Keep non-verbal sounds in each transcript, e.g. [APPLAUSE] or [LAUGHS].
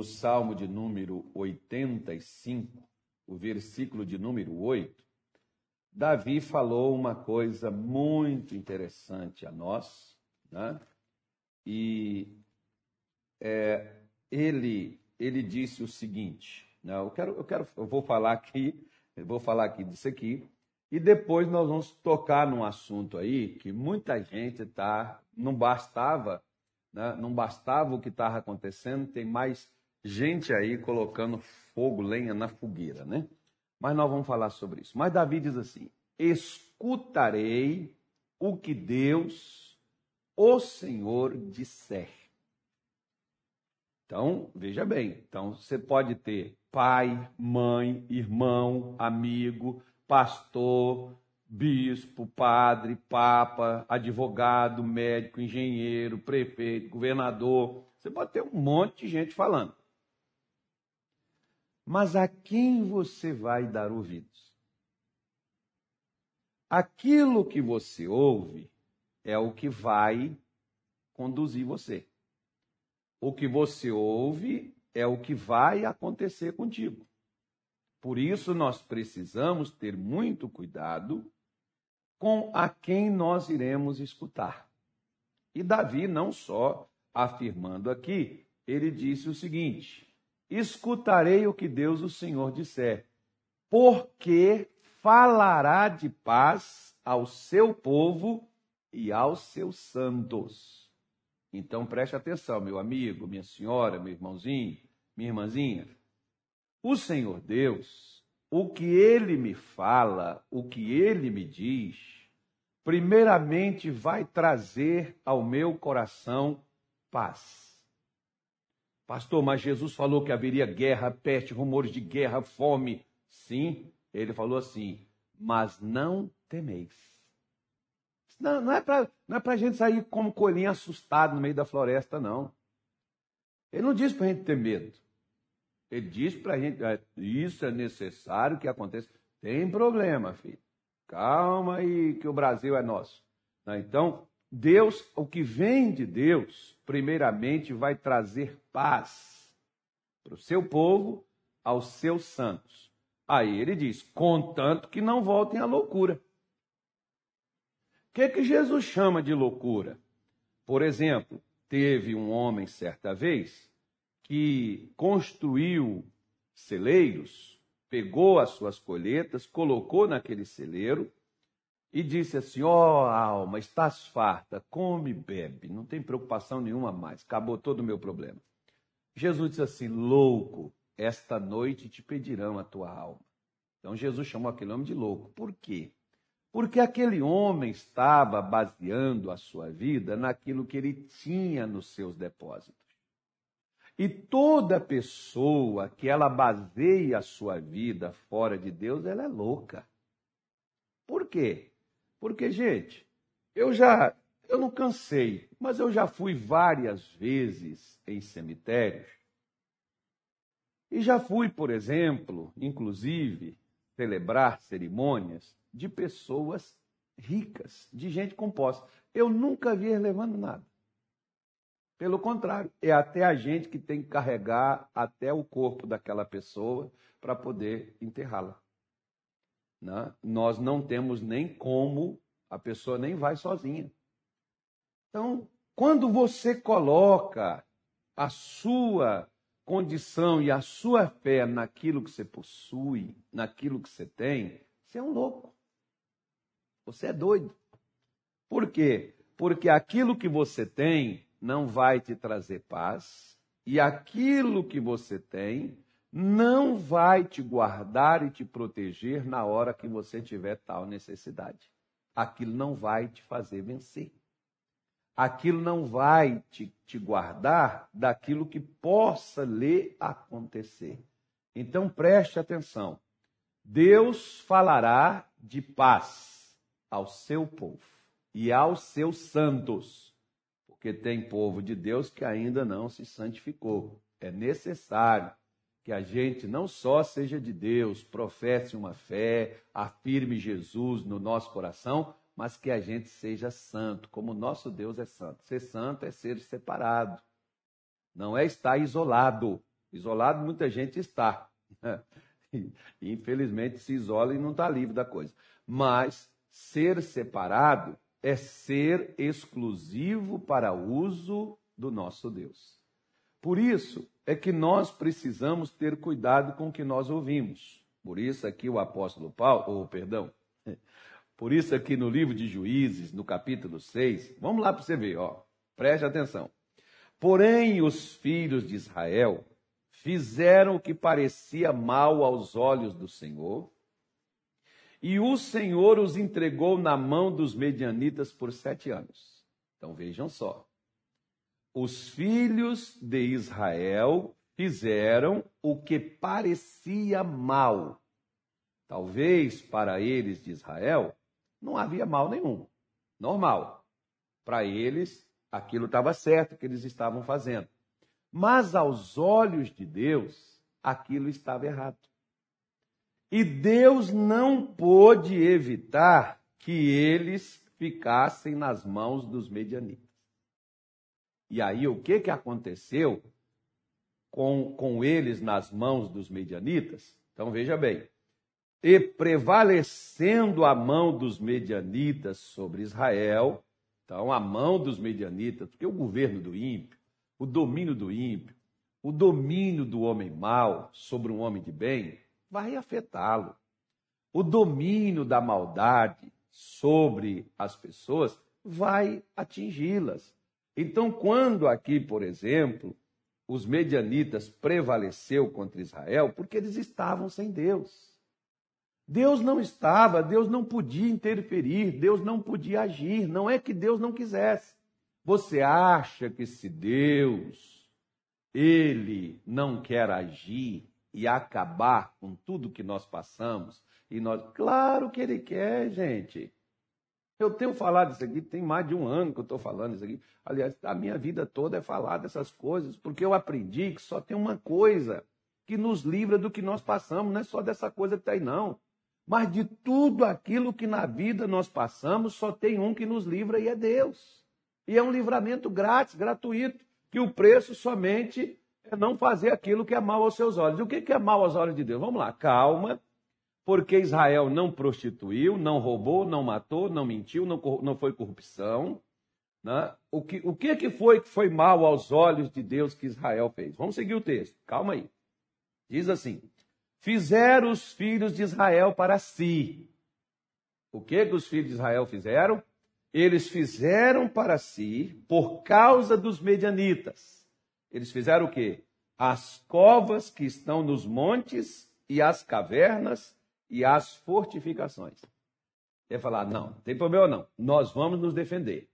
no Salmo de número 85, o versículo de número 8, Davi falou uma coisa muito interessante a nós, né? e é, ele, ele disse o seguinte: né? eu, quero, eu, quero, eu vou falar aqui, vou falar aqui disso aqui, e depois nós vamos tocar num assunto aí que muita gente tá, não bastava, né? não bastava o que estava acontecendo, tem mais gente aí colocando fogo, lenha na fogueira, né? Mas nós vamos falar sobre isso. Mas Davi diz assim: escutarei o que Deus, o Senhor, disser. Então, veja bem. Então, você pode ter pai, mãe, irmão, amigo, pastor, bispo, padre, papa, advogado, médico, engenheiro, prefeito, governador. Você pode ter um monte de gente falando. Mas a quem você vai dar ouvidos? Aquilo que você ouve é o que vai conduzir você. O que você ouve é o que vai acontecer contigo. Por isso, nós precisamos ter muito cuidado com a quem nós iremos escutar. E Davi, não só afirmando aqui, ele disse o seguinte: escutarei o que Deus, o Senhor, disser, porque falará de paz ao seu povo e aos seus santos. Então preste atenção, meu amigo, minha senhora, meu irmãozinho, minha irmãzinha. O Senhor Deus, o que ele me fala, o que ele me diz, primeiramente vai trazer ao meu coração paz. Pastor, mas Jesus falou que haveria guerra, peste, rumores de guerra, fome. Sim, ele falou assim, mas não temeis. Não, não é para é a gente sair como coelhinho assustado no meio da floresta, não. Ele não diz para a gente ter medo. Ele diz para a gente, é, isso é necessário que aconteça. Tem problema, filho. Calma aí, que o Brasil é nosso. Então, Deus, o que vem de Deus, primeiramente vai trazer paz para o seu povo, aos seus santos. Aí ele diz: contanto que não voltem à loucura. O que, que Jesus chama de loucura? Por exemplo, teve um homem certa vez que construiu celeiros, pegou as suas colheitas, colocou naquele celeiro e disse assim: Ó oh, alma, estás farta, come e bebe, não tem preocupação nenhuma mais, acabou todo o meu problema. Jesus disse assim: Louco, esta noite te pedirão a tua alma. Então Jesus chamou aquele homem de louco. Por quê? Porque aquele homem estava baseando a sua vida naquilo que ele tinha nos seus depósitos. E toda pessoa que ela baseia a sua vida fora de Deus, ela é louca. Por quê? Porque, gente, eu já, eu não cansei, mas eu já fui várias vezes em cemitérios. E já fui, por exemplo, inclusive, celebrar cerimônias de pessoas ricas, de gente composta. Eu nunca vi eles levando nada. Pelo contrário, é até a gente que tem que carregar até o corpo daquela pessoa para poder enterrá-la. Né? Nós não temos nem como, a pessoa nem vai sozinha. Então, quando você coloca a sua condição e a sua fé naquilo que você possui, naquilo que você tem, você é um louco. Você é doido. Por quê? Porque aquilo que você tem não vai te trazer paz, e aquilo que você tem não vai te guardar e te proteger na hora que você tiver tal necessidade. Aquilo não vai te fazer vencer. Aquilo não vai te, te guardar daquilo que possa lhe acontecer. Então preste atenção. Deus falará de paz ao seu povo e aos seus santos, porque tem povo de Deus que ainda não se santificou. É necessário que a gente não só seja de Deus, professe uma fé, afirme Jesus no nosso coração, mas que a gente seja santo, como nosso Deus é santo. Ser santo é ser separado, não é estar isolado. Isolado muita gente está. [LAUGHS] Infelizmente se isola e não está livre da coisa. Mas ser separado é ser exclusivo para uso do nosso Deus. Por isso é que nós precisamos ter cuidado com o que nós ouvimos. Por isso aqui o apóstolo Paulo, ou perdão, [LAUGHS] por isso aqui no livro de Juízes, no capítulo 6, vamos lá para você ver, ó. Preste atenção. Porém, os filhos de Israel fizeram o que parecia mal aos olhos do Senhor, e o Senhor os entregou na mão dos medianitas por sete anos. Então vejam só. Os filhos de Israel fizeram o que parecia mal. Talvez para eles de Israel não havia mal nenhum. Normal. Para eles, aquilo estava certo que eles estavam fazendo. Mas aos olhos de Deus, aquilo estava errado. E Deus não pôde evitar que eles ficassem nas mãos dos medianitas. E aí o que, que aconteceu com, com eles nas mãos dos medianitas? Então veja bem. E prevalecendo a mão dos medianitas sobre Israel, então a mão dos medianitas, porque o governo do ímpio, o domínio do ímpio, o domínio do homem mau sobre um homem de bem, vai afetá-lo. O domínio da maldade sobre as pessoas vai atingi-las. Então, quando aqui, por exemplo, os medianitas prevaleceu contra Israel, porque eles estavam sem Deus. Deus não estava, Deus não podia interferir, Deus não podia agir, não é que Deus não quisesse. Você acha que se Deus ele não quer agir, e acabar com tudo que nós passamos. E nós, claro que ele quer, gente. Eu tenho falado isso aqui, tem mais de um ano que eu estou falando isso aqui. Aliás, a minha vida toda é falar dessas coisas, porque eu aprendi que só tem uma coisa que nos livra do que nós passamos, não é só dessa coisa que está aí, não. Mas de tudo aquilo que na vida nós passamos, só tem um que nos livra e é Deus. E é um livramento grátis, gratuito, que o preço somente é não fazer aquilo que é mal aos seus olhos. E o que é mal aos olhos de Deus? Vamos lá, calma, porque Israel não prostituiu, não roubou, não matou, não mentiu, não, não foi corrupção. Né? O, que, o que, que foi que foi mal aos olhos de Deus que Israel fez? Vamos seguir o texto, calma aí. Diz assim: Fizeram os filhos de Israel para si. O que, que os filhos de Israel fizeram? Eles fizeram para si por causa dos medianitas eles fizeram o quê? As covas que estão nos montes e as cavernas e as fortificações. Ele falar, não, não tem problema não. Nós vamos nos defender.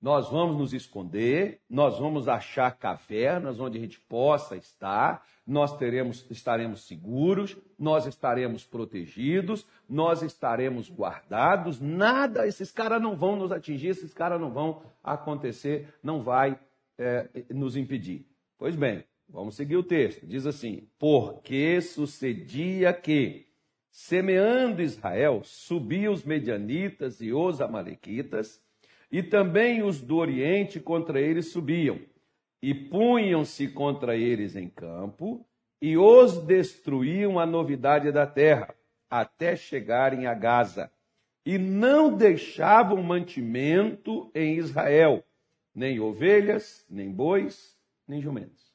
Nós vamos nos esconder, nós vamos achar cavernas onde a gente possa estar, nós teremos, estaremos seguros, nós estaremos protegidos, nós estaremos guardados, nada, esses caras não vão nos atingir, esses caras não vão acontecer, não vai é, nos impedir. Pois bem, vamos seguir o texto. Diz assim: Porque sucedia que, semeando Israel, subiam os medianitas e os amalequitas, e também os do Oriente contra eles subiam, e punham-se contra eles em campo, e os destruíam a novidade da terra, até chegarem a Gaza. E não deixavam mantimento em Israel, nem ovelhas, nem bois, nem jumentos.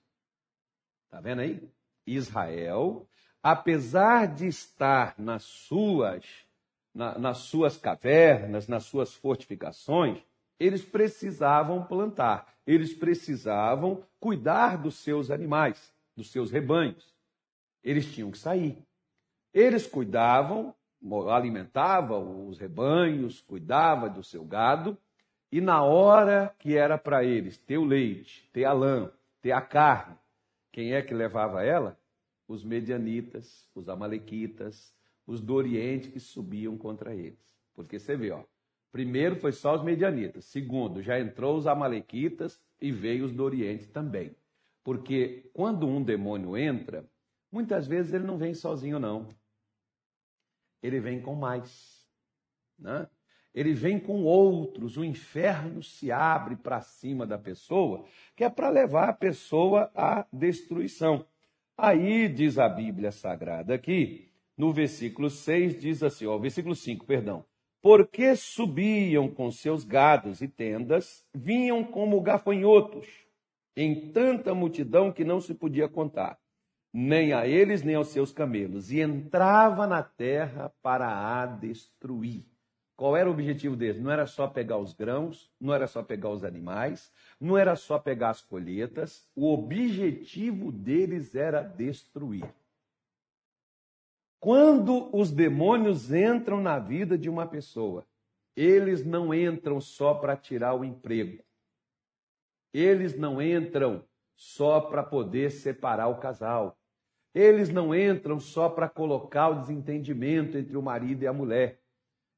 Está vendo aí? Israel, apesar de estar nas suas, na, nas suas cavernas, nas suas fortificações, eles precisavam plantar, eles precisavam cuidar dos seus animais, dos seus rebanhos. Eles tinham que sair. Eles cuidavam, alimentavam os rebanhos, cuidavam do seu gado, e na hora que era para eles ter o leite, ter a lã, ter a carne. Quem é que levava ela? Os medianitas, os amalequitas, os do Oriente que subiam contra eles. Porque você vê, ó, primeiro foi só os medianitas, segundo, já entrou os amalequitas e veio os do Oriente também. Porque quando um demônio entra, muitas vezes ele não vem sozinho, não. Ele vem com mais. Né? ele vem com outros, o inferno se abre para cima da pessoa, que é para levar a pessoa à destruição. Aí diz a Bíblia Sagrada aqui, no versículo 6 diz assim, ó, versículo 5, perdão. Porque subiam com seus gados e tendas, vinham como gafanhotos, em tanta multidão que não se podia contar, nem a eles nem aos seus camelos, e entrava na terra para a destruir. Qual era o objetivo deles? Não era só pegar os grãos, não era só pegar os animais, não era só pegar as colheitas, o objetivo deles era destruir. Quando os demônios entram na vida de uma pessoa, eles não entram só para tirar o emprego. Eles não entram só para poder separar o casal. Eles não entram só para colocar o desentendimento entre o marido e a mulher.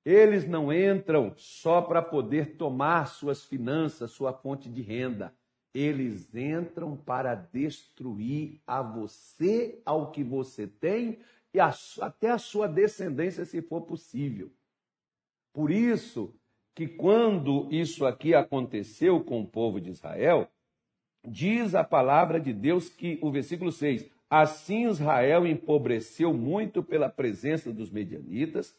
Eles não entram só para poder tomar suas finanças, sua fonte de renda. Eles entram para destruir a você, ao que você tem e a, até a sua descendência, se for possível. Por isso que quando isso aqui aconteceu com o povo de Israel, diz a palavra de Deus que o versículo 6, assim Israel empobreceu muito pela presença dos medianitas,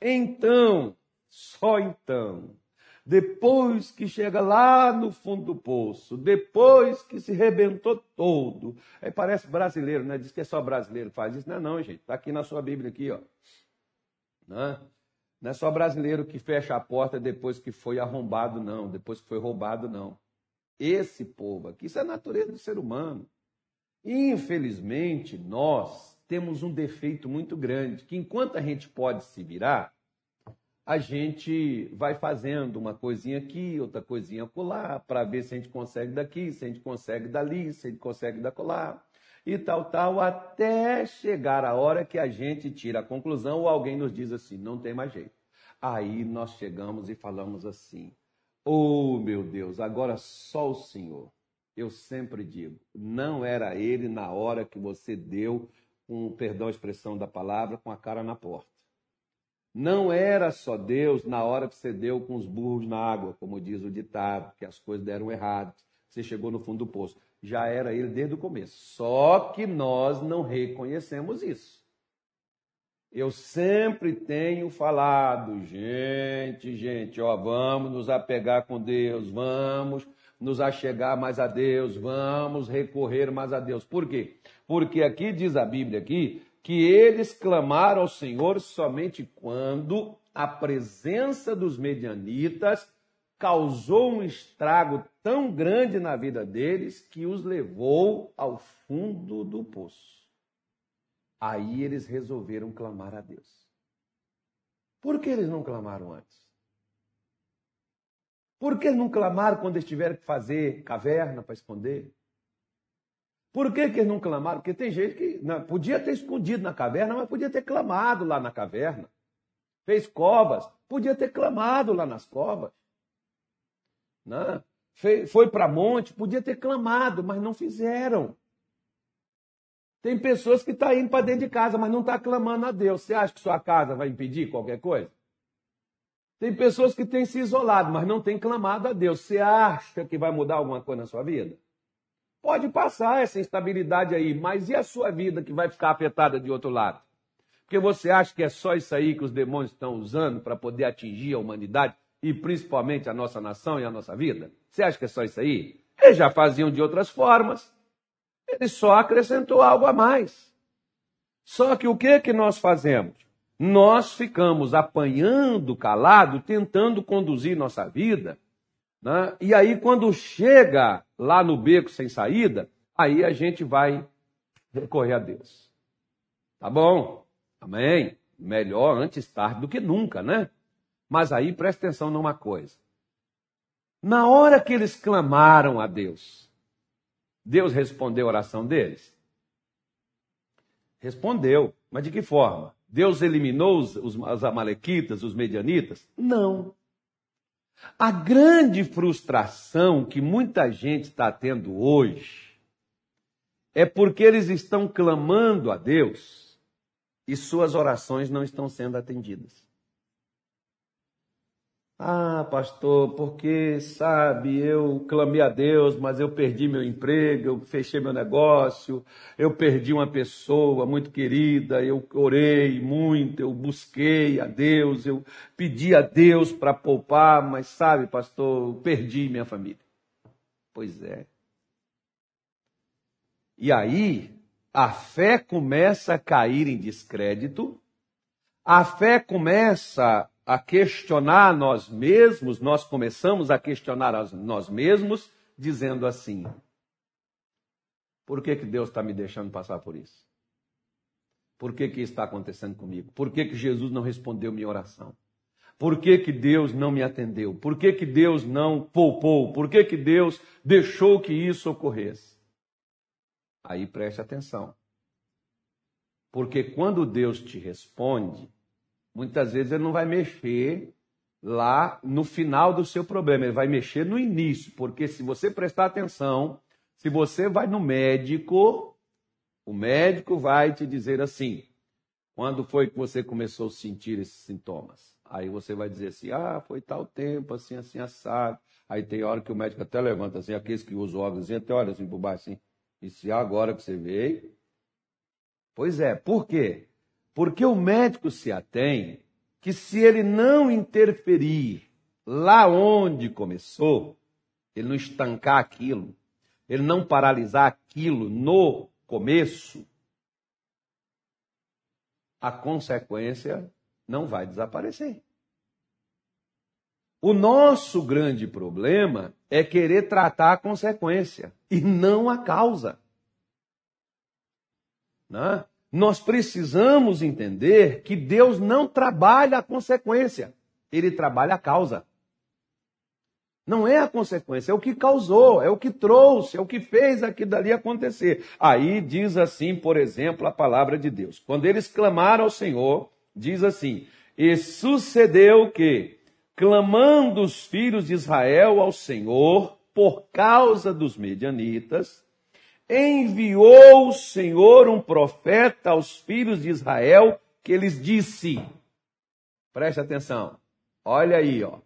então, só então, depois que chega lá no fundo do poço, depois que se rebentou todo, aí parece brasileiro, né? Diz que é só brasileiro que faz isso. Não é não, gente. Está aqui na sua Bíblia aqui, ó. Não é? não é só brasileiro que fecha a porta depois que foi arrombado, não. Depois que foi roubado, não. Esse povo aqui, isso é a natureza do ser humano. Infelizmente, nós temos um defeito muito grande, que enquanto a gente pode se virar, a gente vai fazendo uma coisinha aqui, outra coisinha acolá, para ver se a gente consegue daqui, se a gente consegue dali, se a gente consegue da colar, e tal, tal, até chegar a hora que a gente tira a conclusão ou alguém nos diz assim, não tem mais jeito. Aí nós chegamos e falamos assim, oh meu Deus, agora só o Senhor. Eu sempre digo, não era ele na hora que você deu, com perdão a expressão da palavra, com a cara na porta. Não era só Deus na hora que você deu com os burros na água, como diz o ditado, que as coisas deram errado, você chegou no fundo do poço. Já era ele desde o começo. Só que nós não reconhecemos isso. Eu sempre tenho falado, gente, gente, ó, vamos nos apegar com Deus, vamos nos achegar mais a Deus, vamos recorrer mais a Deus. Por quê? Porque aqui diz a Bíblia aqui que eles clamaram ao Senhor somente quando a presença dos medianitas causou um estrago tão grande na vida deles que os levou ao fundo do poço. Aí eles resolveram clamar a Deus. Por que eles não clamaram antes? Por que não clamaram quando eles tiveram que fazer caverna para esconder? Por que, que eles não clamaram? Porque tem gente que não, podia ter escondido na caverna, mas podia ter clamado lá na caverna. Fez covas, podia ter clamado lá nas covas. Não? Foi, foi para monte, podia ter clamado, mas não fizeram. Tem pessoas que estão tá indo para dentro de casa, mas não estão tá clamando a Deus. Você acha que sua casa vai impedir qualquer coisa? Tem pessoas que têm se isolado, mas não têm clamado a Deus. Você acha que vai mudar alguma coisa na sua vida? Pode passar essa instabilidade aí, mas e a sua vida que vai ficar afetada de outro lado? Porque você acha que é só isso aí que os demônios estão usando para poder atingir a humanidade e principalmente a nossa nação e a nossa vida? Você acha que é só isso aí? Eles já faziam de outras formas. Ele só acrescentou algo a mais. Só que o que que nós fazemos? Nós ficamos apanhando calado, tentando conduzir nossa vida né? E aí, quando chega lá no beco sem saída, aí a gente vai recorrer a Deus. Tá bom? Amém? Melhor antes tarde do que nunca, né? Mas aí presta atenção numa coisa. Na hora que eles clamaram a Deus, Deus respondeu a oração deles? Respondeu. Mas de que forma? Deus eliminou os, os, os amalequitas, os medianitas? Não. A grande frustração que muita gente está tendo hoje é porque eles estão clamando a Deus e suas orações não estão sendo atendidas. Ah, pastor, porque, sabe, eu clamei a Deus, mas eu perdi meu emprego, eu fechei meu negócio, eu perdi uma pessoa muito querida, eu orei muito, eu busquei a Deus, eu pedi a Deus para poupar, mas sabe, pastor, eu perdi minha família. Pois é. E aí, a fé começa a cair em descrédito, a fé começa a questionar nós mesmos, nós começamos a questionar nós mesmos, dizendo assim: por que, que Deus está me deixando passar por isso? Por que, que está acontecendo comigo? Por que, que Jesus não respondeu minha oração? Por que, que Deus não me atendeu? Por que, que Deus não poupou? Por que, que Deus deixou que isso ocorresse? Aí preste atenção. Porque quando Deus te responde, muitas vezes ele não vai mexer lá no final do seu problema, ele vai mexer no início, porque se você prestar atenção, se você vai no médico, o médico vai te dizer assim: quando foi que você começou a sentir esses sintomas? Aí você vai dizer assim: ah, foi tal tempo, assim, assim, assado. Aí tem hora que o médico até levanta assim, aqueles que usam óculos, até olha assim por baixo assim. E se agora que você veio? Pois é, por quê? Porque o médico se atém que se ele não interferir lá onde começou, ele não estancar aquilo, ele não paralisar aquilo no começo, a consequência não vai desaparecer. O nosso grande problema é querer tratar a consequência e não a causa. Né? Nós precisamos entender que Deus não trabalha a consequência, ele trabalha a causa. Não é a consequência, é o que causou, é o que trouxe, é o que fez aquilo dali acontecer. Aí diz assim, por exemplo, a palavra de Deus. Quando eles clamaram ao Senhor, diz assim: E sucedeu que, clamando os filhos de Israel ao Senhor, por causa dos medianitas, enviou o Senhor um profeta aos filhos de Israel que lhes disse: Preste atenção, olha aí, ó.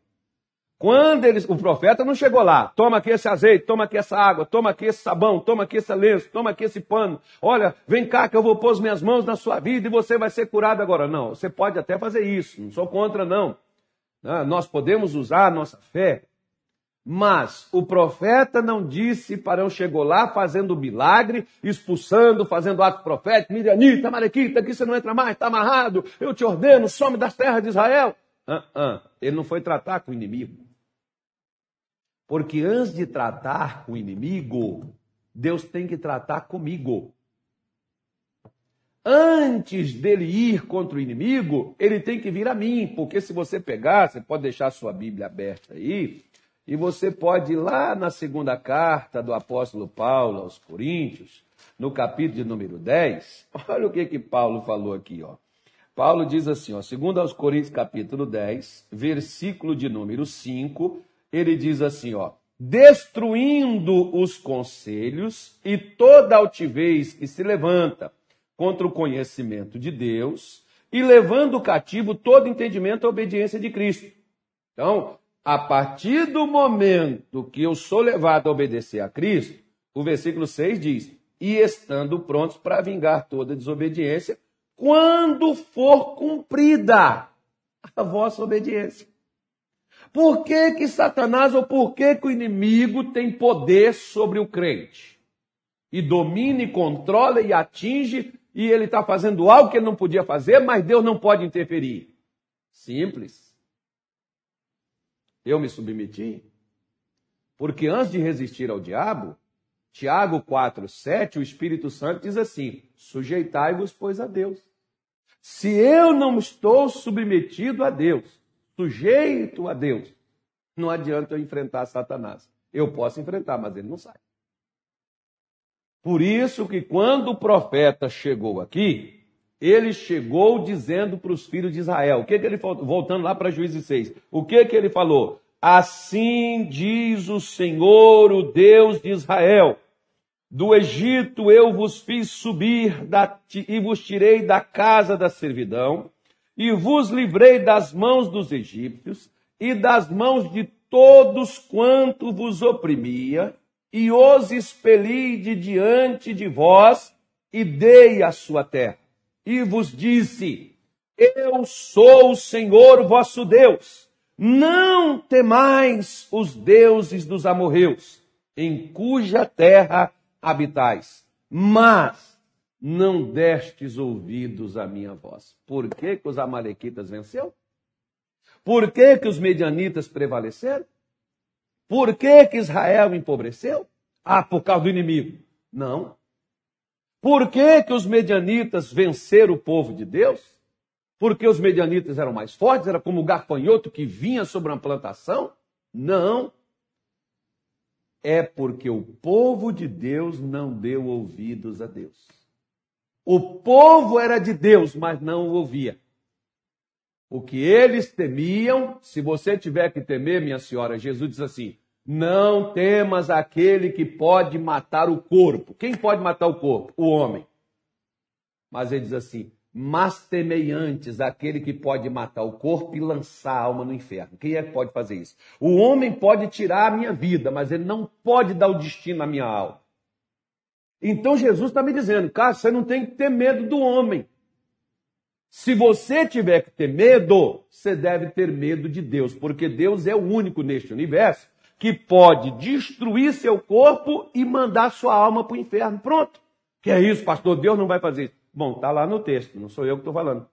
Quando eles, o profeta não chegou lá, toma aqui esse azeite, toma aqui essa água, toma aqui esse sabão, toma aqui esse lenço, toma aqui esse pano. Olha, vem cá que eu vou pôr as minhas mãos na sua vida e você vai ser curado agora. Não, você pode até fazer isso, não sou contra não. Ah, nós podemos usar a nossa fé mas o profeta não disse para eu chegou lá fazendo milagre, expulsando, fazendo ato profético, Mirianita, Marequita, aqui você não entra mais, está amarrado, eu te ordeno, some das terras de Israel. Uh -uh. Ele não foi tratar com o inimigo. Porque antes de tratar com o inimigo, Deus tem que tratar comigo. Antes dele ir contra o inimigo, ele tem que vir a mim, porque se você pegar, você pode deixar a sua Bíblia aberta aí, e você pode ir lá na segunda carta do apóstolo Paulo aos Coríntios, no capítulo de número 10, olha o que que Paulo falou aqui, ó. Paulo diz assim, ó, segundo aos Coríntios capítulo 10, versículo de número 5, ele diz assim, ó: destruindo os conselhos e toda altivez que se levanta contra o conhecimento de Deus e levando cativo todo entendimento à obediência de Cristo. Então, a partir do momento que eu sou levado a obedecer a Cristo, o versículo 6 diz: e estando prontos para vingar toda desobediência, quando for cumprida a vossa obediência. Por que, que Satanás ou por que, que o inimigo tem poder sobre o crente? E domina e controla e atinge, e ele está fazendo algo que ele não podia fazer, mas Deus não pode interferir. Simples. Eu me submeti. Porque antes de resistir ao diabo, Tiago 4, 7, o Espírito Santo diz assim: sujeitai-vos, pois, a Deus. Se eu não estou submetido a Deus, sujeito a Deus, não adianta eu enfrentar Satanás. Eu posso enfrentar, mas ele não sai. Por isso que quando o profeta chegou aqui, ele chegou dizendo para os filhos de Israel. O que, que ele? Voltando lá para Juízes 6. O que, que ele falou? Assim diz o Senhor, o Deus de Israel. Do Egito eu vos fiz subir da, e vos tirei da casa da servidão, e vos livrei das mãos dos egípcios, e das mãos de todos quanto vos oprimia, e os expeli de diante de vós, e dei a sua terra. E vos disse: Eu sou o Senhor vosso Deus. Não temais os deuses dos amorreus, em cuja terra habitais. Mas não destes ouvidos à minha voz. Por que, que os amalequitas venceu? Por que, que os medianitas prevaleceram? Por que, que Israel empobreceu? Ah, por causa do inimigo. Não. Por que, que os medianitas venceram o povo de Deus? Porque os medianitas eram mais fortes? Era como o gafanhoto que vinha sobre uma plantação? Não. É porque o povo de Deus não deu ouvidos a Deus. O povo era de Deus, mas não o ouvia. O que eles temiam, se você tiver que temer, minha senhora, Jesus diz assim: não temas aquele que pode matar o corpo. Quem pode matar o corpo? O homem. Mas ele diz assim: mas temei antes aquele que pode matar o corpo e lançar a alma no inferno. Quem é que pode fazer isso? O homem pode tirar a minha vida, mas ele não pode dar o destino à minha alma. Então Jesus está me dizendo, cara, você não tem que ter medo do homem. Se você tiver que ter medo, você deve ter medo de Deus, porque Deus é o único neste universo que pode destruir seu corpo e mandar sua alma para o inferno. Pronto. Que é isso, pastor? Deus não vai fazer isso. Bom, está lá no texto, não sou eu que estou falando.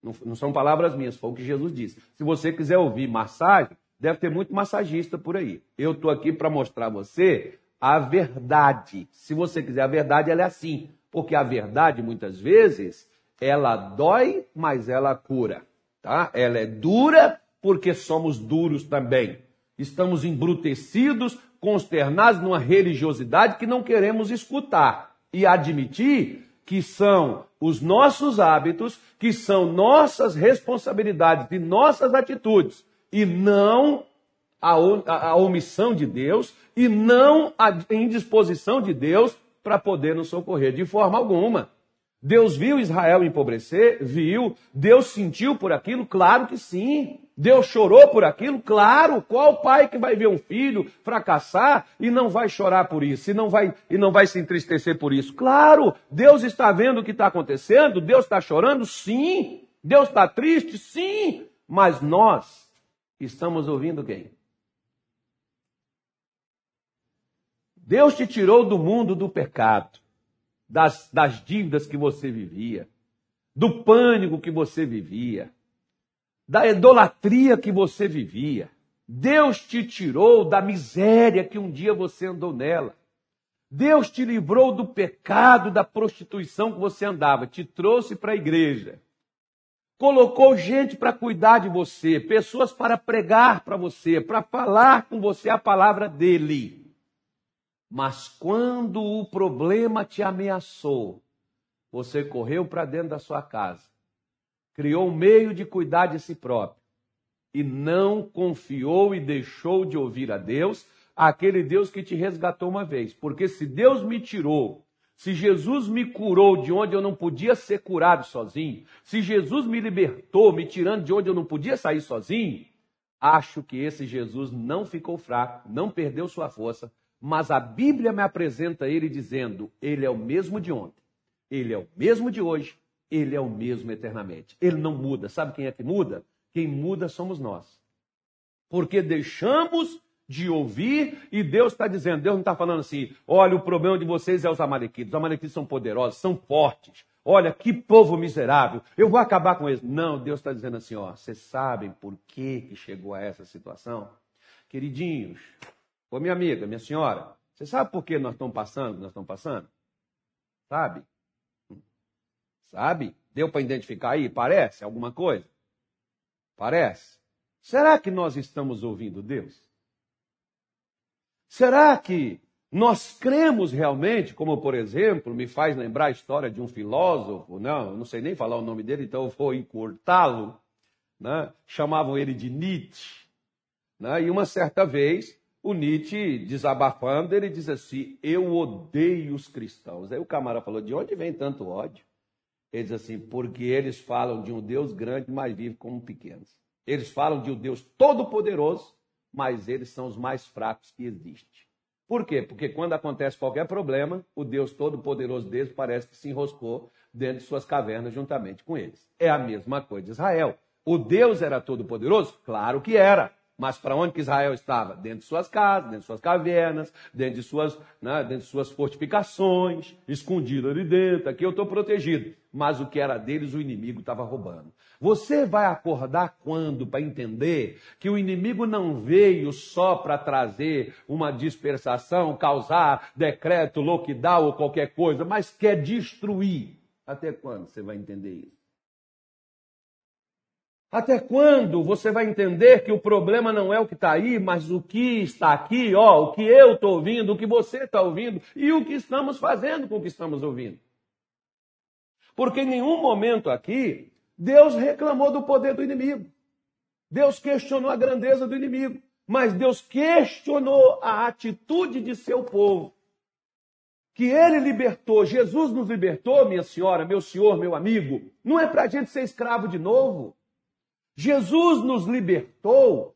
Não, não, são palavras minhas, foi o que Jesus disse. Se você quiser ouvir massagem, deve ter muito massagista por aí. Eu estou aqui para mostrar a você a verdade. Se você quiser a verdade, ela é assim. Porque a verdade, muitas vezes, ela dói, mas ela cura. Tá? Ela é dura porque somos duros também estamos embrutecidos, consternados numa religiosidade que não queremos escutar e admitir que são os nossos hábitos, que são nossas responsabilidades e nossas atitudes, e não a, a, omissão de Deus, e não a indisposição de Deus para poder nos socorrer de forma alguma. Deus viu Israel empobrecer? Viu. Deus sentiu por aquilo? Claro que sim. Deus chorou por aquilo? Claro. Qual pai que vai ver um filho fracassar e não vai chorar por isso, e não vai, e não vai se entristecer por isso? Claro. Deus está vendo o que está acontecendo? Deus está chorando? Sim. Deus está triste? Sim. Mas nós estamos ouvindo quem? Deus te tirou do mundo do pecado, das, das dívidas que você vivia, do pânico que você vivia da idolatria que você vivia. Deus te tirou da miséria que um dia você andou nela. Deus te livrou do pecado, da prostituição que você andava, te trouxe para a igreja. Colocou gente para cuidar de você, pessoas para pregar para você, para falar com você a palavra dele. Mas quando o problema te ameaçou, você correu para dentro da sua casa criou um meio de cuidar de si próprio e não confiou e deixou de ouvir a Deus, aquele Deus que te resgatou uma vez. Porque se Deus me tirou, se Jesus me curou de onde eu não podia ser curado sozinho, se Jesus me libertou, me tirando de onde eu não podia sair sozinho, acho que esse Jesus não ficou fraco, não perdeu sua força, mas a Bíblia me apresenta ele dizendo: Ele é o mesmo de ontem, ele é o mesmo de hoje ele é o mesmo eternamente. Ele não muda. Sabe quem é que muda? Quem muda somos nós. Porque deixamos de ouvir e Deus está dizendo, Deus não está falando assim, olha, o problema de vocês é os amalequitas. Os amalequitas são poderosos, são fortes. Olha, que povo miserável, eu vou acabar com eles. Não, Deus está dizendo assim, ó, vocês sabem por que, que chegou a essa situação? Queridinhos, ô minha amiga, minha senhora, você sabe por que nós estamos passando, nós estamos passando? Sabe? Sabe? Deu para identificar aí? Parece alguma coisa? Parece? Será que nós estamos ouvindo Deus? Será que nós cremos realmente, como por exemplo, me faz lembrar a história de um filósofo, não, não sei nem falar o nome dele, então eu vou encurtá-lo, né? chamavam ele de Nietzsche. Né? E uma certa vez, o Nietzsche, desabafando, ele diz assim: Eu odeio os cristãos. Aí o camarada falou: De onde vem tanto ódio? Ele diz assim: porque eles falam de um Deus grande, mas vivem como pequenos. Eles falam de um Deus todo-poderoso, mas eles são os mais fracos que existem. Por quê? Porque quando acontece qualquer problema, o Deus todo-poderoso deles parece que se enroscou dentro de suas cavernas juntamente com eles. É a mesma coisa de Israel. O Deus era todo-poderoso? Claro que era. Mas para onde que Israel estava? Dentro de suas casas, dentro de suas cavernas, dentro de suas, né, dentro de suas fortificações, escondido ali dentro. Aqui eu estou protegido. Mas o que era deles, o inimigo estava roubando. Você vai acordar quando para entender que o inimigo não veio só para trazer uma dispersação, causar decreto, lockdown ou qualquer coisa, mas quer destruir. Até quando você vai entender isso? Até quando você vai entender que o problema não é o que está aí, mas o que está aqui, ó, o que eu estou ouvindo, o que você está ouvindo e o que estamos fazendo com o que estamos ouvindo? Porque em nenhum momento aqui Deus reclamou do poder do inimigo. Deus questionou a grandeza do inimigo. Mas Deus questionou a atitude de seu povo. Que ele libertou, Jesus nos libertou, minha senhora, meu senhor, meu amigo. Não é para a gente ser escravo de novo. Jesus nos libertou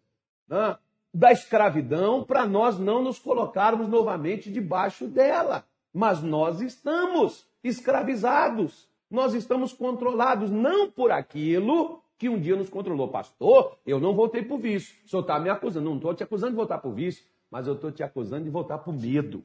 né, da escravidão para nós não nos colocarmos novamente debaixo dela. Mas nós estamos escravizados, nós estamos controlados não por aquilo que um dia nos controlou. Pastor, eu não voltei por vício. O senhor está me acusando. Não estou te acusando de voltar por vício, mas eu estou te acusando de voltar por medo.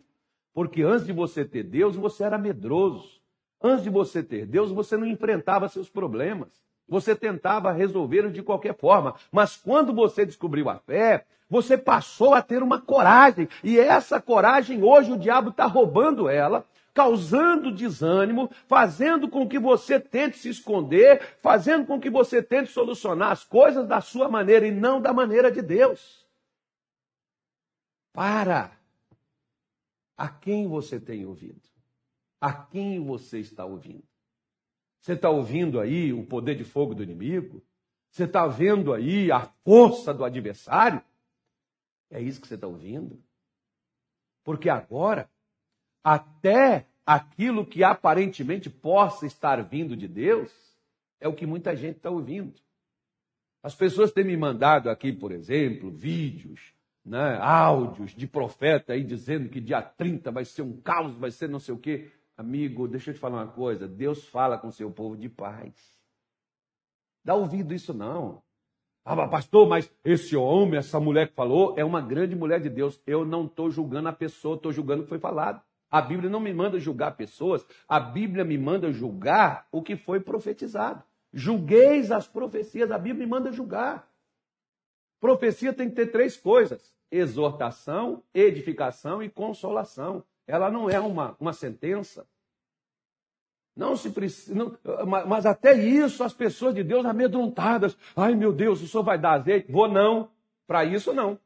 Porque antes de você ter Deus, você era medroso. Antes de você ter Deus, você não enfrentava seus problemas. Você tentava resolvê-los de qualquer forma. Mas quando você descobriu a fé, você passou a ter uma coragem. E essa coragem, hoje, o diabo está roubando ela, causando desânimo, fazendo com que você tente se esconder, fazendo com que você tente solucionar as coisas da sua maneira e não da maneira de Deus. Para! A quem você tem ouvido? A quem você está ouvindo? Você está ouvindo aí o poder de fogo do inimigo? Você está vendo aí a força do adversário? É isso que você está ouvindo? Porque agora, até aquilo que aparentemente possa estar vindo de Deus, é o que muita gente está ouvindo. As pessoas têm me mandado aqui, por exemplo, vídeos, né, áudios de profeta aí dizendo que dia 30 vai ser um caos, vai ser não sei o quê. Amigo, deixa eu te falar uma coisa: Deus fala com seu povo de paz. Dá ouvido isso não. Ah, pastor, mas esse homem, essa mulher que falou, é uma grande mulher de Deus. Eu não estou julgando a pessoa, estou julgando o que foi falado. A Bíblia não me manda julgar pessoas, a Bíblia me manda julgar o que foi profetizado. Julgueis as profecias, a Bíblia me manda julgar. Profecia tem que ter três coisas: exortação, edificação e consolação. Ela não é uma, uma sentença. Não se precisa, não, mas até isso as pessoas de Deus amedrontadas. Ai meu Deus, o senhor vai dar azeite? Vou não. Para isso não.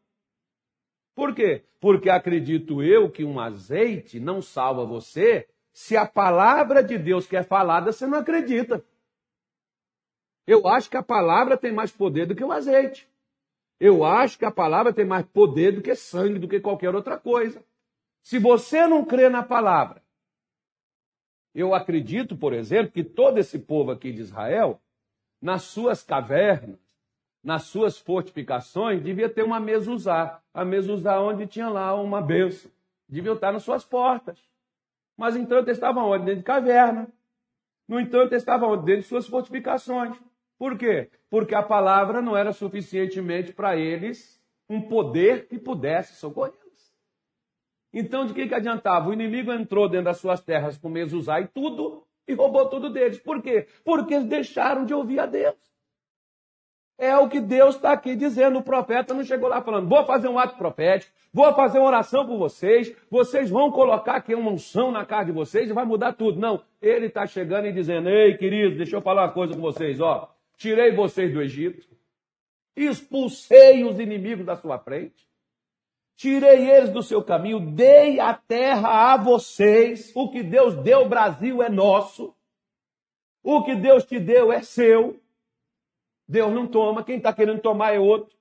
Por quê? Porque acredito eu que um azeite não salva você se a palavra de Deus que é falada você não acredita. Eu acho que a palavra tem mais poder do que o azeite. Eu acho que a palavra tem mais poder do que sangue, do que qualquer outra coisa. Se você não crê na palavra, eu acredito, por exemplo, que todo esse povo aqui de Israel, nas suas cavernas, nas suas fortificações, devia ter uma mezuzá. A mezuzá onde tinha lá uma bênção. Devia estar nas suas portas. Mas, entanto, estavam onde? Dentro de caverna. No entanto, estavam onde? Dentro de suas fortificações. Por quê? Porque a palavra não era suficientemente para eles um poder que pudesse socorrer. Então, de que, que adiantava? O inimigo entrou dentro das suas terras com mezuzá e tudo, e roubou tudo deles. Por quê? Porque eles deixaram de ouvir a Deus. É o que Deus está aqui dizendo. O profeta não chegou lá falando, vou fazer um ato profético, vou fazer uma oração por vocês, vocês vão colocar aqui uma unção na cara de vocês e vai mudar tudo. Não, ele está chegando e dizendo, ei, queridos, deixa eu falar uma coisa com vocês, ó. Tirei vocês do Egito, expulsei os inimigos da sua frente, tirei eles do seu caminho, dei a terra a vocês. O que Deus deu ao Brasil é nosso. O que Deus te deu é seu. Deus não toma, quem está querendo tomar é outro.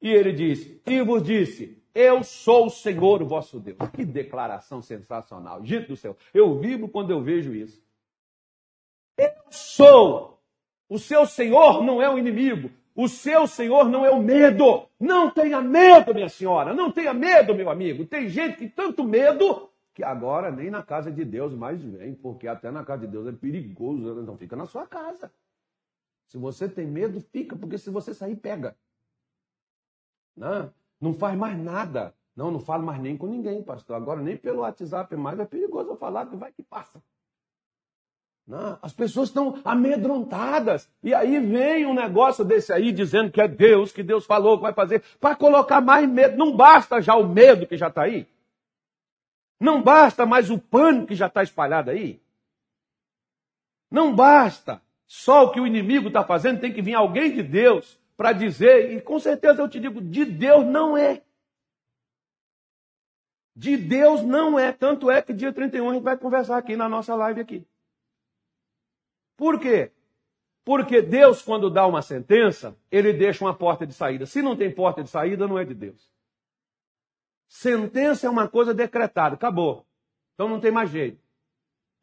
E ele disse: E vos disse: Eu sou o Senhor, o vosso Deus. Que declaração sensacional. Gente do céu, eu vivo quando eu vejo isso. Eu sou. O seu Senhor não é o inimigo. O seu Senhor não é o medo. Não tenha medo, minha senhora. Não tenha medo, meu amigo. Tem gente que tanto medo que agora nem na casa de Deus mais vem, porque até na casa de Deus é perigoso. Não fica na sua casa. Se você tem medo, fica, porque se você sair, pega. Não, não faz mais nada. Não, não falo mais nem com ninguém, pastor. Agora nem pelo WhatsApp mais é perigoso eu falar que vai que passa. Não, as pessoas estão amedrontadas. E aí vem um negócio desse aí dizendo que é Deus, que Deus falou que vai fazer, para colocar mais medo. Não basta já o medo que já está aí. Não basta mais o pânico que já está espalhado aí. Não basta. Só o que o inimigo está fazendo, tem que vir alguém de Deus para dizer, e com certeza eu te digo, de Deus não é. De Deus não é. Tanto é que dia 31 a gente vai conversar aqui na nossa live aqui. Por quê? Porque Deus, quando dá uma sentença, ele deixa uma porta de saída. Se não tem porta de saída, não é de Deus. Sentença é uma coisa decretada, acabou. Então não tem mais jeito.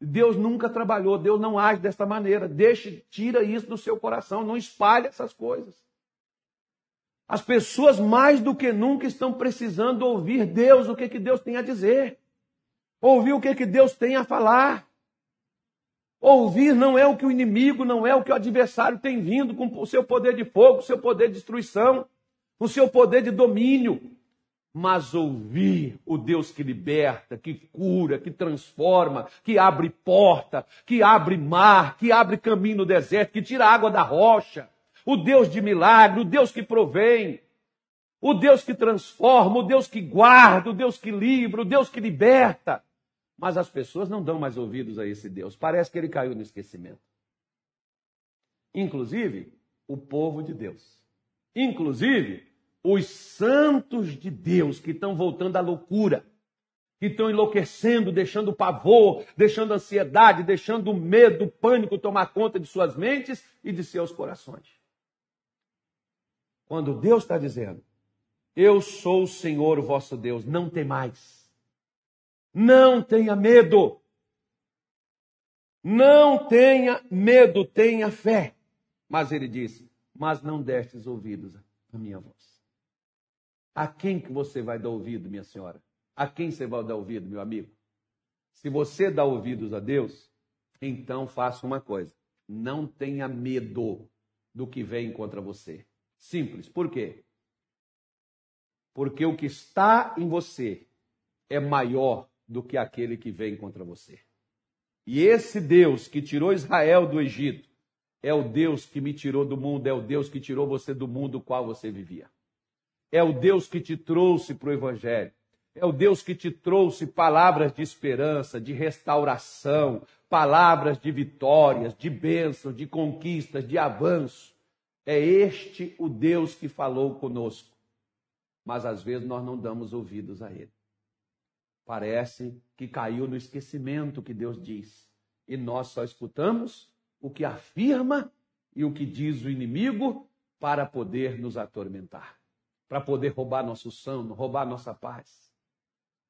Deus nunca trabalhou, Deus não age dessa maneira. Deixe, tira isso do seu coração, não espalhe essas coisas. As pessoas mais do que nunca estão precisando ouvir Deus, o que, que Deus tem a dizer. Ouvir o que, que Deus tem a falar. Ouvir não é o que o inimigo, não é o que o adversário tem vindo com o seu poder de fogo, o seu poder de destruição, o seu poder de domínio. Mas ouvir o Deus que liberta, que cura, que transforma, que abre porta, que abre mar, que abre caminho no deserto, que tira água da rocha. O Deus de milagre, o Deus que provém, o Deus que transforma, o Deus que guarda, o Deus que livra, o Deus que liberta. Mas as pessoas não dão mais ouvidos a esse Deus. Parece que ele caiu no esquecimento. Inclusive, o povo de Deus. Inclusive, os santos de Deus que estão voltando à loucura, que estão enlouquecendo, deixando pavor, deixando ansiedade, deixando medo, pânico tomar conta de suas mentes e de seus corações. Quando Deus está dizendo, eu sou o Senhor, o vosso Deus, não tem mais. Não tenha medo. Não tenha medo, tenha fé. Mas ele disse: Mas não destes ouvidos à minha voz. A quem que você vai dar ouvido, minha senhora? A quem você vai dar ouvido, meu amigo? Se você dá ouvidos a Deus, então faça uma coisa: não tenha medo do que vem contra você. Simples. Por quê? Porque o que está em você é maior do que aquele que vem contra você. E esse Deus que tirou Israel do Egito é o Deus que me tirou do mundo, é o Deus que tirou você do mundo qual você vivia. É o Deus que te trouxe para o Evangelho. É o Deus que te trouxe palavras de esperança, de restauração, palavras de vitórias, de bênçãos, de conquistas, de avanço. É este o Deus que falou conosco. Mas às vezes nós não damos ouvidos a Ele. Parece que caiu no esquecimento que Deus diz. E nós só escutamos o que afirma e o que diz o inimigo para poder nos atormentar, para poder roubar nosso sono, roubar nossa paz,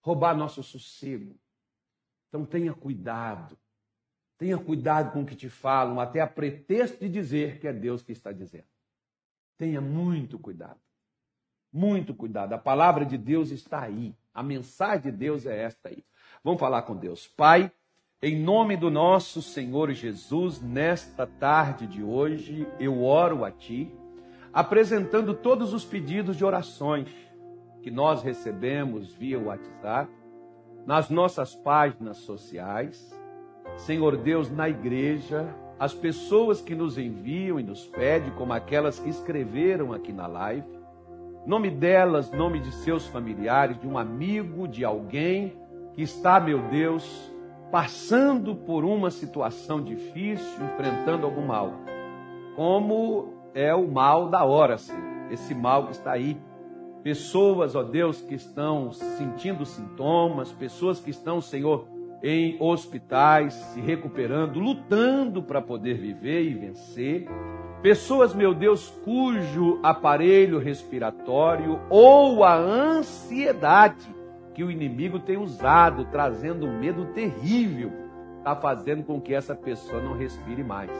roubar nosso sossego. Então tenha cuidado. Tenha cuidado com o que te falam, até a pretexto de dizer que é Deus que está dizendo. Tenha muito cuidado. Muito cuidado. A palavra de Deus está aí. A mensagem de Deus é esta aí. Vamos falar com Deus. Pai, em nome do nosso Senhor Jesus, nesta tarde de hoje, eu oro a Ti, apresentando todos os pedidos de orações que nós recebemos via WhatsApp, nas nossas páginas sociais, Senhor Deus, na igreja, as pessoas que nos enviam e nos pedem, como aquelas que escreveram aqui na live, nome delas, nome de seus familiares, de um amigo, de alguém que está, meu Deus, passando por uma situação difícil, enfrentando algum mal. Como é o mal da hora, Senhor, esse mal que está aí. Pessoas, ó Deus, que estão sentindo sintomas, pessoas que estão, Senhor, em hospitais, se recuperando, lutando para poder viver e vencer. Pessoas, meu Deus, cujo aparelho respiratório ou a ansiedade que o inimigo tem usado, trazendo um medo terrível, está fazendo com que essa pessoa não respire mais.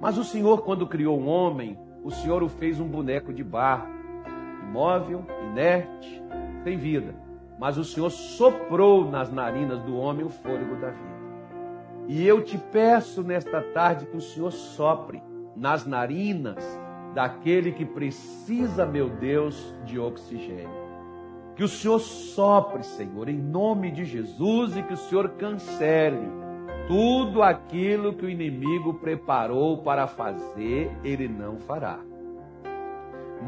Mas o Senhor, quando criou um homem, o Senhor o fez um boneco de barro, imóvel, inerte, sem vida. Mas o Senhor soprou nas narinas do homem o fôlego da vida. E eu te peço nesta tarde que o Senhor sopre nas narinas daquele que precisa, meu Deus, de oxigênio. Que o Senhor sopre, Senhor, em nome de Jesus e que o Senhor cancele tudo aquilo que o inimigo preparou para fazer, ele não fará.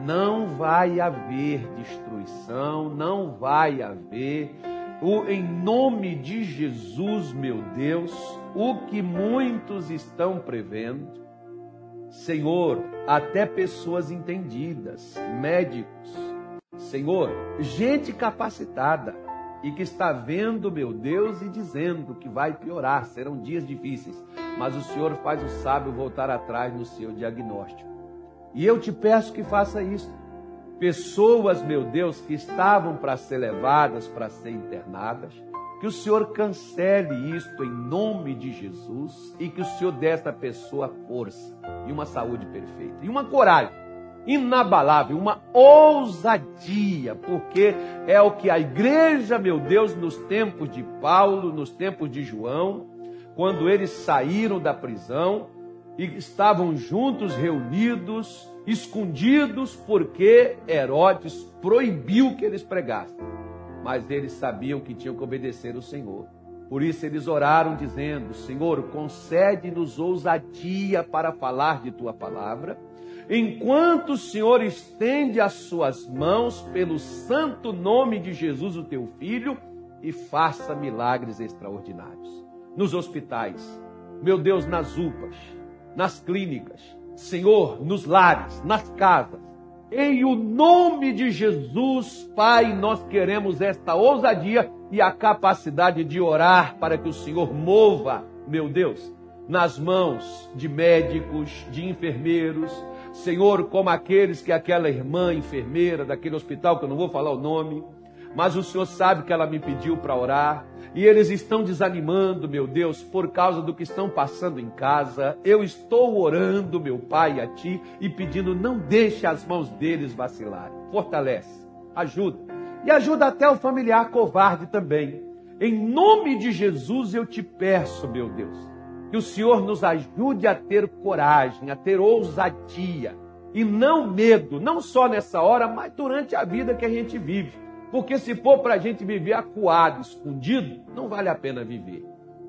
Não vai haver destruição, não vai haver, o, em nome de Jesus, meu Deus, o que muitos estão prevendo. Senhor, até pessoas entendidas, médicos, Senhor, gente capacitada e que está vendo, meu Deus, e dizendo que vai piorar, serão dias difíceis, mas o Senhor faz o sábio voltar atrás no seu diagnóstico. E eu te peço que faça isso. Pessoas, meu Deus, que estavam para ser levadas, para ser internadas, que o Senhor cancele isto em nome de Jesus e que o Senhor dê esta pessoa força e uma saúde perfeita e uma coragem inabalável, uma ousadia, porque é o que a igreja, meu Deus, nos tempos de Paulo, nos tempos de João, quando eles saíram da prisão e estavam juntos, reunidos, escondidos, porque Herodes proibiu que eles pregassem. Mas eles sabiam que tinham que obedecer o Senhor. Por isso eles oraram dizendo: Senhor, concede-nos ousadia para falar de tua palavra enquanto o Senhor estende as suas mãos pelo santo nome de Jesus, o teu filho, e faça milagres extraordinários. Nos hospitais, meu Deus, nas UPAs, nas clínicas, Senhor, nos lares, nas casas. Em o nome de Jesus, Pai, nós queremos esta ousadia e a capacidade de orar para que o Senhor mova, meu Deus, nas mãos de médicos, de enfermeiros, Senhor, como aqueles que aquela irmã enfermeira daquele hospital, que eu não vou falar o nome, mas o Senhor sabe que ela me pediu para orar, e eles estão desanimando, meu Deus, por causa do que estão passando em casa. Eu estou orando, meu Pai, a Ti e pedindo, não deixe as mãos deles vacilarem. Fortalece, ajuda. E ajuda até o familiar covarde também. Em nome de Jesus eu te peço, meu Deus, que o Senhor nos ajude a ter coragem, a ter ousadia e não medo, não só nessa hora, mas durante a vida que a gente vive. Porque se for para a gente viver acuado, escondido, não vale a pena viver.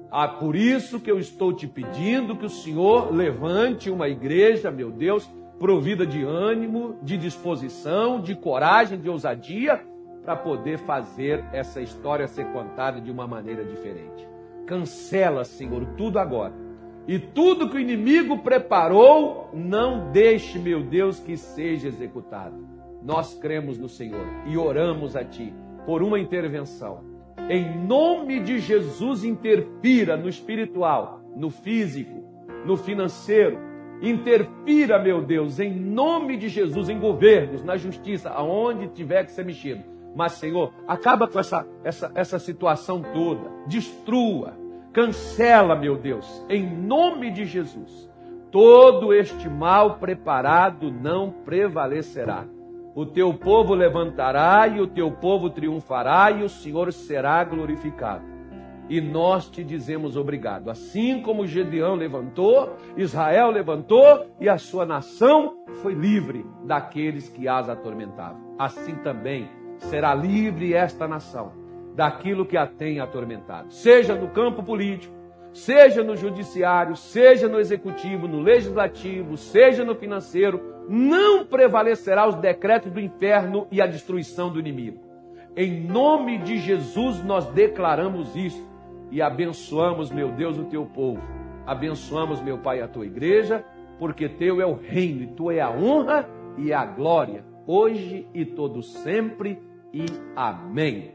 Ah, por isso que eu estou te pedindo que o Senhor levante uma igreja, meu Deus, provida de ânimo, de disposição, de coragem, de ousadia, para poder fazer essa história ser contada de uma maneira diferente. Cancela, Senhor, tudo agora. E tudo que o inimigo preparou, não deixe, meu Deus, que seja executado. Nós cremos no Senhor e oramos a Ti por uma intervenção. Em nome de Jesus, interfira no espiritual, no físico, no financeiro. Interfira, meu Deus, em nome de Jesus, em governos, na justiça, aonde tiver que ser mexido mas, Senhor, acaba com essa, essa, essa situação toda. Destrua, cancela, meu Deus, em nome de Jesus. Todo este mal preparado não prevalecerá. O teu povo levantará e o teu povo triunfará e o Senhor será glorificado. E nós te dizemos obrigado. Assim como Gedeão levantou, Israel levantou e a sua nação foi livre daqueles que as atormentavam. Assim também será livre esta nação daquilo que a tem atormentado, seja no campo político, seja no judiciário, seja no executivo, no legislativo, seja no financeiro, não prevalecerá os decretos do inferno e a destruição do inimigo. Em nome de Jesus nós declaramos isso e abençoamos, meu Deus, o teu povo. Abençoamos, meu Pai, a tua igreja, porque teu é o reino e tua é a honra e a glória, hoje e todo sempre e amém.